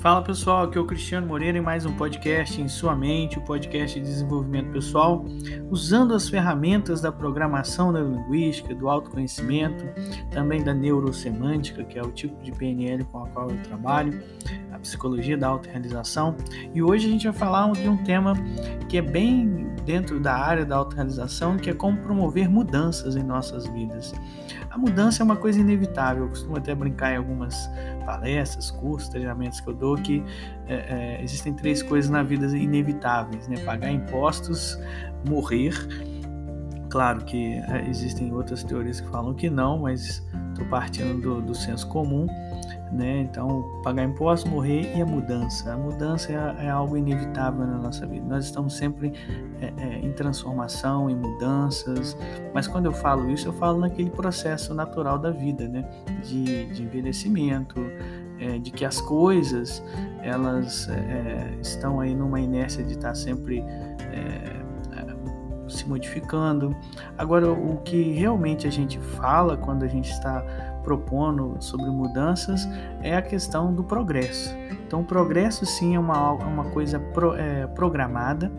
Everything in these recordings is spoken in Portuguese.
Fala pessoal, aqui é o Cristiano Moreira em mais um podcast em sua mente, o um podcast de desenvolvimento pessoal, usando as ferramentas da programação neurolinguística, do autoconhecimento, também da neurosemântica, que é o tipo de PNL com a qual eu trabalho, a psicologia da autorrealização. E hoje a gente vai falar de um tema que é bem dentro da área da autorrealização, que é como promover mudanças em nossas vidas. A mudança é uma coisa inevitável, eu costumo até brincar em algumas palestras, cursos, treinamentos que eu dou que é, é, existem três coisas na vida inevitáveis, né? Pagar impostos, morrer. Claro que é, existem outras teorias que falam que não, mas estou partindo do, do senso comum né? Então, pagar impostos, morrer e a mudança. A mudança é, é algo inevitável na nossa vida. Nós estamos sempre é, é, em transformação, em mudanças, mas quando eu falo isso, eu falo naquele processo natural da vida, né? De, de envelhecimento, é, de que as coisas elas é, estão aí numa inércia de estar sempre é, se modificando. Agora, o que realmente a gente fala quando a gente está propondo sobre mudanças é a questão do progresso. Então, o progresso sim é uma, uma coisa pro, é, programada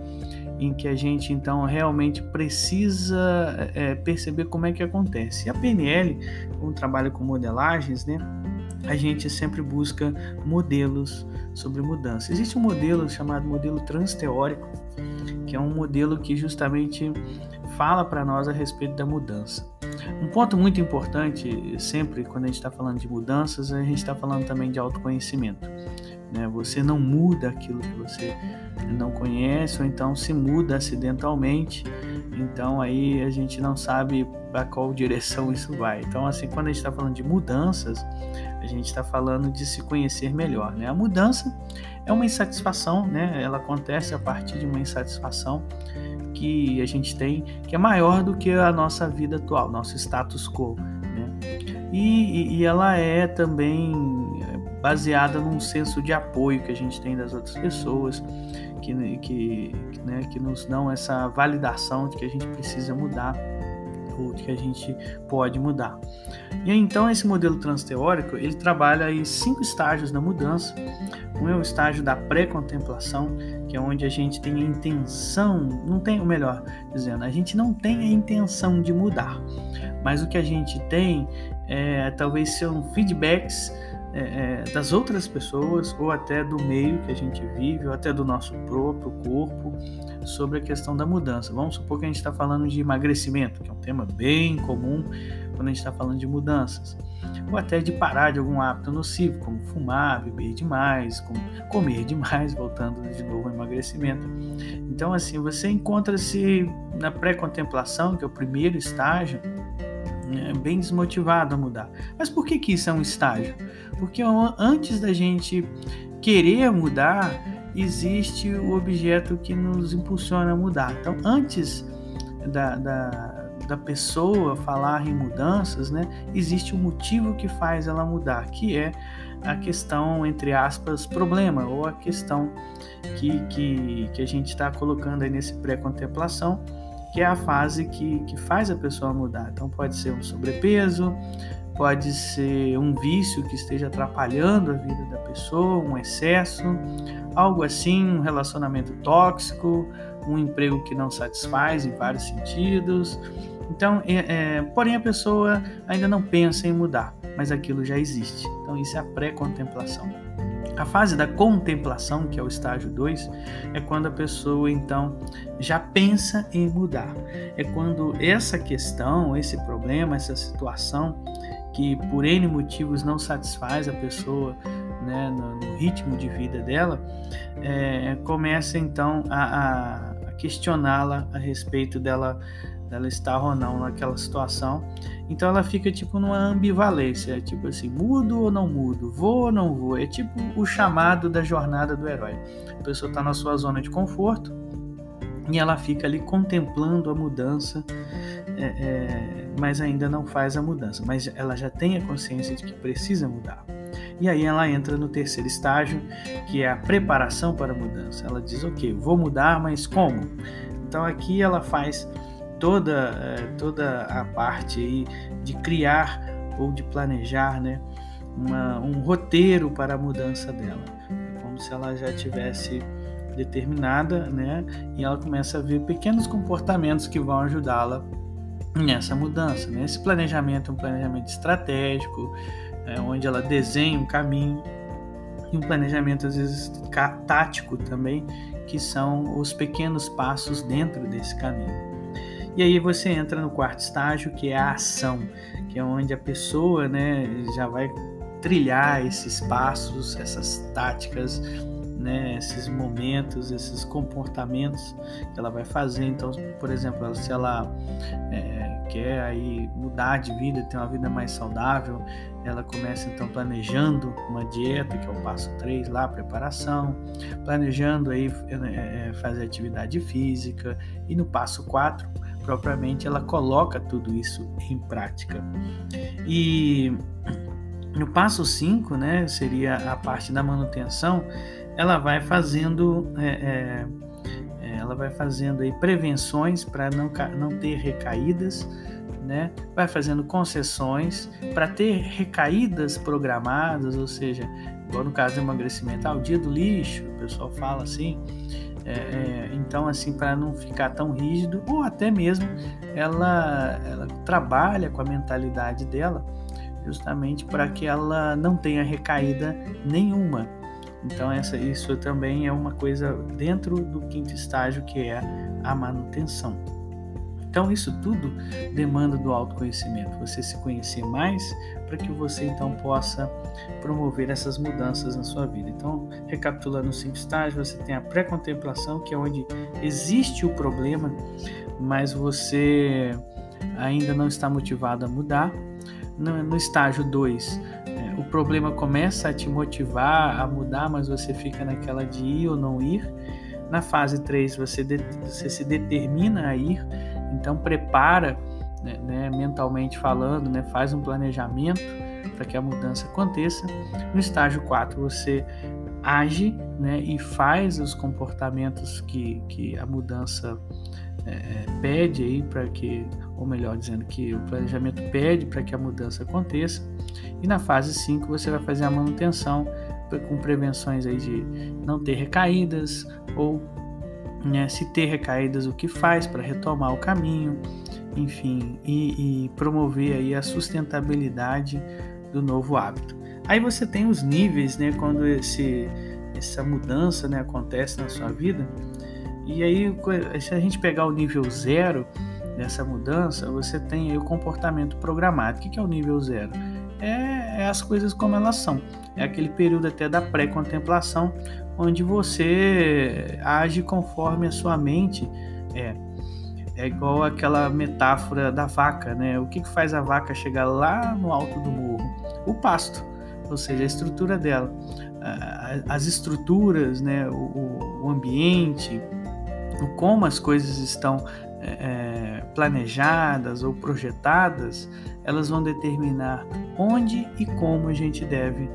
em que a gente então realmente precisa é, perceber como é que acontece. E a PNL, como trabalha com modelagens, né, a gente sempre busca modelos sobre mudança. Existe um modelo chamado modelo transteórico, que é um modelo que justamente fala para nós a respeito da mudança. Um ponto muito importante, sempre quando a gente está falando de mudanças, a gente está falando também de autoconhecimento. Né? Você não muda aquilo que você não conhece, ou então se muda acidentalmente, então aí a gente não sabe para qual direção isso vai. Então, assim, quando a gente está falando de mudanças, a gente está falando de se conhecer melhor. Né? A mudança é uma insatisfação, né? ela acontece a partir de uma insatisfação que a gente tem, que é maior do que a nossa vida atual, nosso status quo. Né? E, e ela é também é, baseada num senso de apoio que a gente tem das outras pessoas, que, que, né, que nos dão essa validação de que a gente precisa mudar ou que a gente pode mudar. E então esse modelo transteórico ele trabalha em cinco estágios da mudança. Um é o estágio da pré-contemplação, que é onde a gente tem a intenção, não tem o melhor dizendo, a gente não tem a intenção de mudar, mas o que a gente tem é talvez são feedbacks é, é, das outras pessoas ou até do meio que a gente vive ou até do nosso próprio corpo sobre a questão da mudança. Vamos supor que a gente está falando de emagrecimento, que é um tema bem comum quando a gente está falando de mudanças, ou até de parar de algum hábito nocivo, como fumar, beber demais, comer demais, voltando de novo ao emagrecimento. Então, assim, você encontra-se na pré-contemplação, que é o primeiro estágio, né, bem desmotivado a mudar. Mas por que, que isso é um estágio? Porque antes da gente querer mudar, existe o objeto que nos impulsiona a mudar. Então, antes da, da, da pessoa falar em mudanças, né, existe o um motivo que faz ela mudar, que é a questão, entre aspas, problema, ou a questão que, que, que a gente está colocando aí nesse pré-contemplação, que é a fase que, que faz a pessoa mudar. Então, pode ser um sobrepeso, pode ser um vício que esteja atrapalhando a vida da pessoa, um excesso, algo assim, um relacionamento tóxico, um emprego que não satisfaz em vários sentidos. Então, é, é, porém a pessoa ainda não pensa em mudar, mas aquilo já existe. Então, isso é a pré-contemplação. A fase da contemplação, que é o estágio 2, é quando a pessoa então já pensa em mudar. É quando essa questão, esse problema, essa situação que por N motivos não satisfaz a pessoa né, no, no, ritmo de vida dela, é, começa então a, a questioná-la a respeito dela, dela estar ou não naquela situação. Então ela fica tipo numa ambivalência, tipo assim, mudo ou não mudo, vou ou não vou. É tipo o chamado da jornada do herói. A pessoa está na sua zona de conforto e ela fica ali contemplando a mudança é, é, mas ainda não faz a mudança, mas ela já tem a consciência de que precisa mudar. E aí ela entra no terceiro estágio, que é a preparação para a mudança. Ela diz, ok, vou mudar, mas como? Então aqui ela faz toda, é, toda a parte aí de criar ou de planejar né, uma, um roteiro para a mudança dela se ela já tivesse determinada, né? E ela começa a ver pequenos comportamentos que vão ajudá-la nessa mudança. Né? Esse planejamento é um planejamento estratégico, é, onde ela desenha um caminho e um planejamento às vezes tático também, que são os pequenos passos dentro desse caminho. E aí você entra no quarto estágio, que é a ação, que é onde a pessoa né, já vai trilhar esses passos, essas táticas, né, esses momentos, esses comportamentos que ela vai fazer. Então, por exemplo, se ela é, quer aí mudar de vida, ter uma vida mais saudável, ela começa então planejando uma dieta, que é o passo 3 lá, preparação, planejando aí é, é, fazer atividade física, e no passo 4, propriamente, ela coloca tudo isso em prática. E no passo 5, né, seria a parte da manutenção, ela vai fazendo é, é, é, ela vai fazendo aí prevenções para não, não ter recaídas, né? vai fazendo concessões para ter recaídas programadas, ou seja, igual no caso do emagrecimento, ah, o dia do lixo, o pessoal fala assim, é, é, então assim para não ficar tão rígido ou até mesmo ela, ela trabalha com a mentalidade dela justamente para que ela não tenha recaída nenhuma então essa, isso também é uma coisa dentro do quinto estágio que é a manutenção. Então isso tudo demanda do autoconhecimento, você se conhecer mais para que você então possa promover essas mudanças na sua vida. Então, recapitulando os cinco estágios, você tem a pré-contemplação, que é onde existe o problema, mas você ainda não está motivado a mudar. No, no estágio 2, o problema começa a te motivar a mudar, mas você fica naquela de ir ou não ir. Na fase 3, você, de, você se determina a ir, então prepara, né, né, mentalmente falando, né, faz um planejamento para que a mudança aconteça. No estágio 4, você age né, e faz os comportamentos que, que a mudança é, pede aí para que, ou melhor dizendo, que o planejamento pede para que a mudança aconteça. E na fase 5 você vai fazer a manutenção com prevenções aí de não ter recaídas ou né, se ter recaídas o que faz para retomar o caminho, enfim, e, e promover aí a sustentabilidade do novo hábito. Aí você tem os níveis, né, quando esse, essa mudança né, acontece na sua vida. E aí, se a gente pegar o nível zero dessa mudança, você tem o comportamento programado. O que é o nível zero? É, é as coisas como elas são. É aquele período até da pré-contemplação, onde você age conforme a sua mente é. É igual aquela metáfora da vaca, né? O que, que faz a vaca chegar lá no alto do morro? O pasto, ou seja, a estrutura dela. As estruturas, né? o, o ambiente, o como as coisas estão é, planejadas ou projetadas, elas vão determinar onde e como a gente deve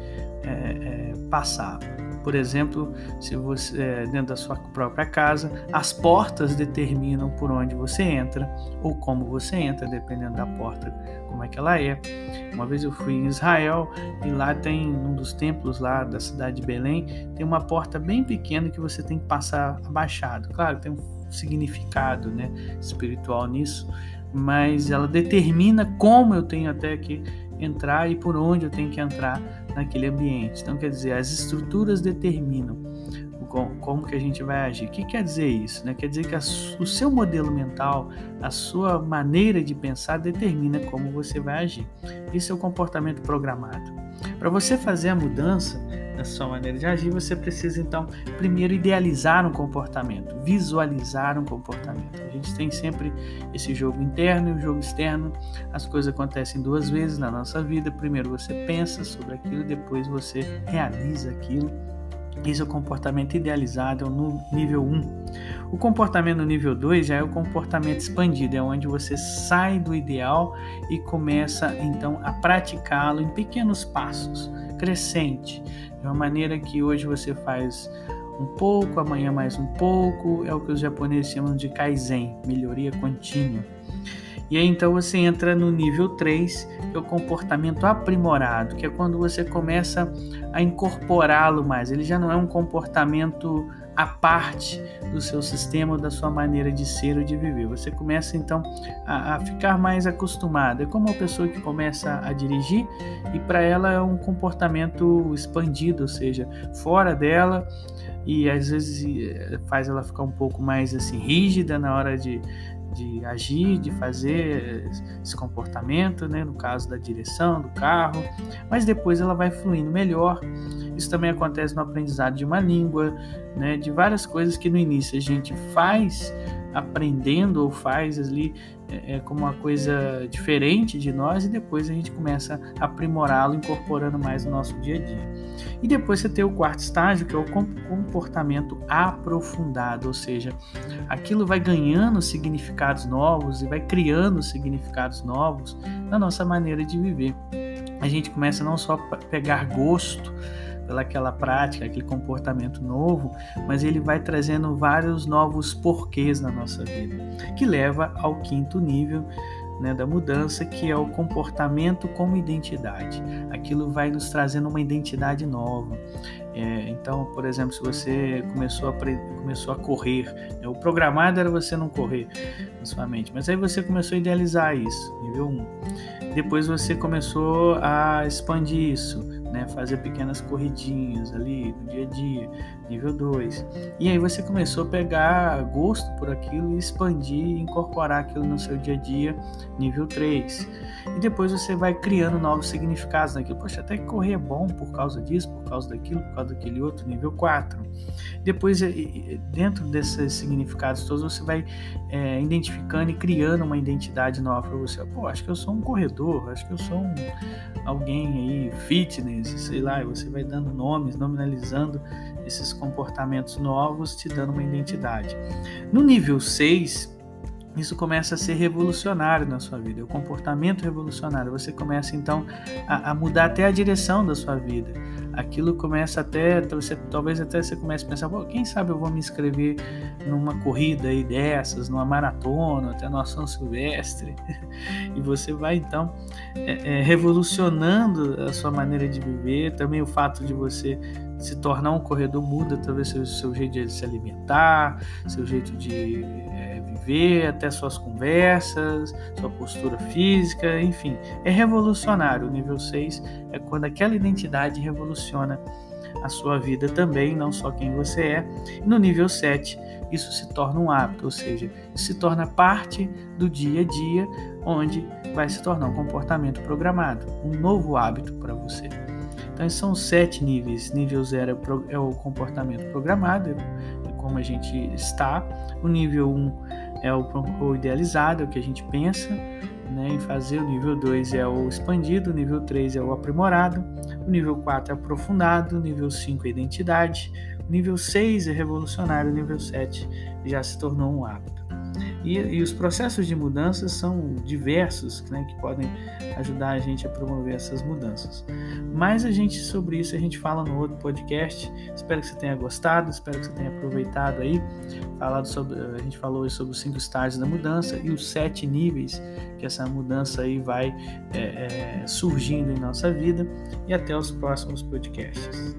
é, é, passar. Por exemplo, se você é, dentro da sua própria casa, as portas determinam por onde você entra ou como você entra, dependendo da porta, como é que ela é. Uma vez eu fui em Israel e lá tem um dos templos lá da cidade de Belém, tem uma porta bem pequena que você tem que passar abaixado. Claro, tem um significado, né, espiritual nisso, mas ela determina como eu tenho até que entrar e por onde eu tenho que entrar naquele ambiente. Então, quer dizer, as estruturas determinam como que a gente vai agir. O que quer dizer isso? Né? Quer dizer que a, o seu modelo mental, a sua maneira de pensar determina como você vai agir. Isso é o comportamento programado. Para você fazer a mudança na sua maneira de agir, você precisa então primeiro idealizar um comportamento, visualizar um comportamento. A gente tem sempre esse jogo interno e o jogo externo. As coisas acontecem duas vezes na nossa vida. Primeiro você pensa sobre aquilo, depois você realiza aquilo. Esse é o comportamento idealizado no nível 1. O comportamento no nível 2 já é o comportamento expandido, é onde você sai do ideal e começa então a praticá-lo em pequenos passos, crescente, de uma maneira que hoje você faz um pouco, amanhã mais um pouco, é o que os japoneses chamam de kaizen, melhoria contínua. E aí então você entra no nível 3, que é o comportamento aprimorado, que é quando você começa a incorporá-lo mais. Ele já não é um comportamento a parte do seu sistema, da sua maneira de ser ou de viver. Você começa então a, a ficar mais acostumado. É como uma pessoa que começa a dirigir e para ela é um comportamento expandido, ou seja, fora dela e às vezes eh, faz ela ficar um pouco mais assim rígida na hora de, de agir, de fazer esse comportamento, né? no caso da direção do carro, mas depois ela vai fluindo melhor. Isso também acontece no aprendizado de uma língua, né? de várias coisas que no início a gente faz aprendendo ou faz ali é, é, como uma coisa diferente de nós e depois a gente começa a aprimorá-lo, incorporando mais no nosso dia a dia. E depois você tem o quarto estágio, que é o comportamento aprofundado, ou seja, aquilo vai ganhando significados novos e vai criando significados novos na nossa maneira de viver. A gente começa não só a pegar gosto, pelaquela prática, aquele comportamento novo, mas ele vai trazendo vários novos porquês na nossa vida, que leva ao quinto nível né, da mudança, que é o comportamento como identidade. Aquilo vai nos trazendo uma identidade nova. É, então, por exemplo, se você começou a, começou a correr, né, o programado era você não correr na sua mente, mas aí você começou a idealizar isso, nível 1. Depois você começou a expandir isso, né, fazer pequenas corridinhas ali no dia a dia, nível 2. E aí você começou a pegar gosto por aquilo e expandir e incorporar aquilo no seu dia a dia, nível 3. E depois você vai criando novos significados naquilo. Poxa, até correr é bom por causa disso, por causa daquilo, por causa daquele outro, nível 4. Depois, dentro desses significados todos, você vai é, identificando e criando uma identidade nova para você. Pô, acho que eu sou um corredor, acho que eu sou um, alguém aí, fitness, sei lá, e você vai dando nomes, nominalizando esses comportamentos novos, te dando uma identidade. No nível 6, isso começa a ser revolucionário na sua vida, é o comportamento revolucionário. Você começa então a, a, mudar até a direção da sua vida. Aquilo começa até, você, talvez até você comece a pensar, quem sabe eu vou me inscrever numa corrida aí dessas, numa maratona, até no São Silvestre. e você vai então é, é, revolucionando a sua maneira de viver, também o fato de você se tornar um corredor muda talvez seu, seu jeito de se alimentar, seu jeito de é, viver, até suas conversas, sua postura física, enfim. É revolucionário. O nível 6 é quando aquela identidade revoluciona a sua vida também, não só quem você é. E no nível 7, isso se torna um hábito, ou seja, se torna parte do dia a dia, onde vai se tornar um comportamento programado, um novo hábito para você. Então, são sete níveis. Nível zero é o comportamento programado, é como a gente está. O nível 1 um é o, o idealizado, é o que a gente pensa né, em fazer. O nível 2 é o expandido. O nível 3 é o aprimorado. O nível 4 é aprofundado. O nível 5 é identidade. O nível 6 é revolucionário. O nível 7 já se tornou um hábito. E, e os processos de mudança são diversos né, que podem ajudar a gente a promover essas mudanças. Mas a gente sobre isso a gente fala no outro podcast. Espero que você tenha gostado, espero que você tenha aproveitado aí. Falado sobre, a gente falou sobre os cinco estágios da mudança e os sete níveis que essa mudança aí vai é, é, surgindo em nossa vida. E até os próximos podcasts.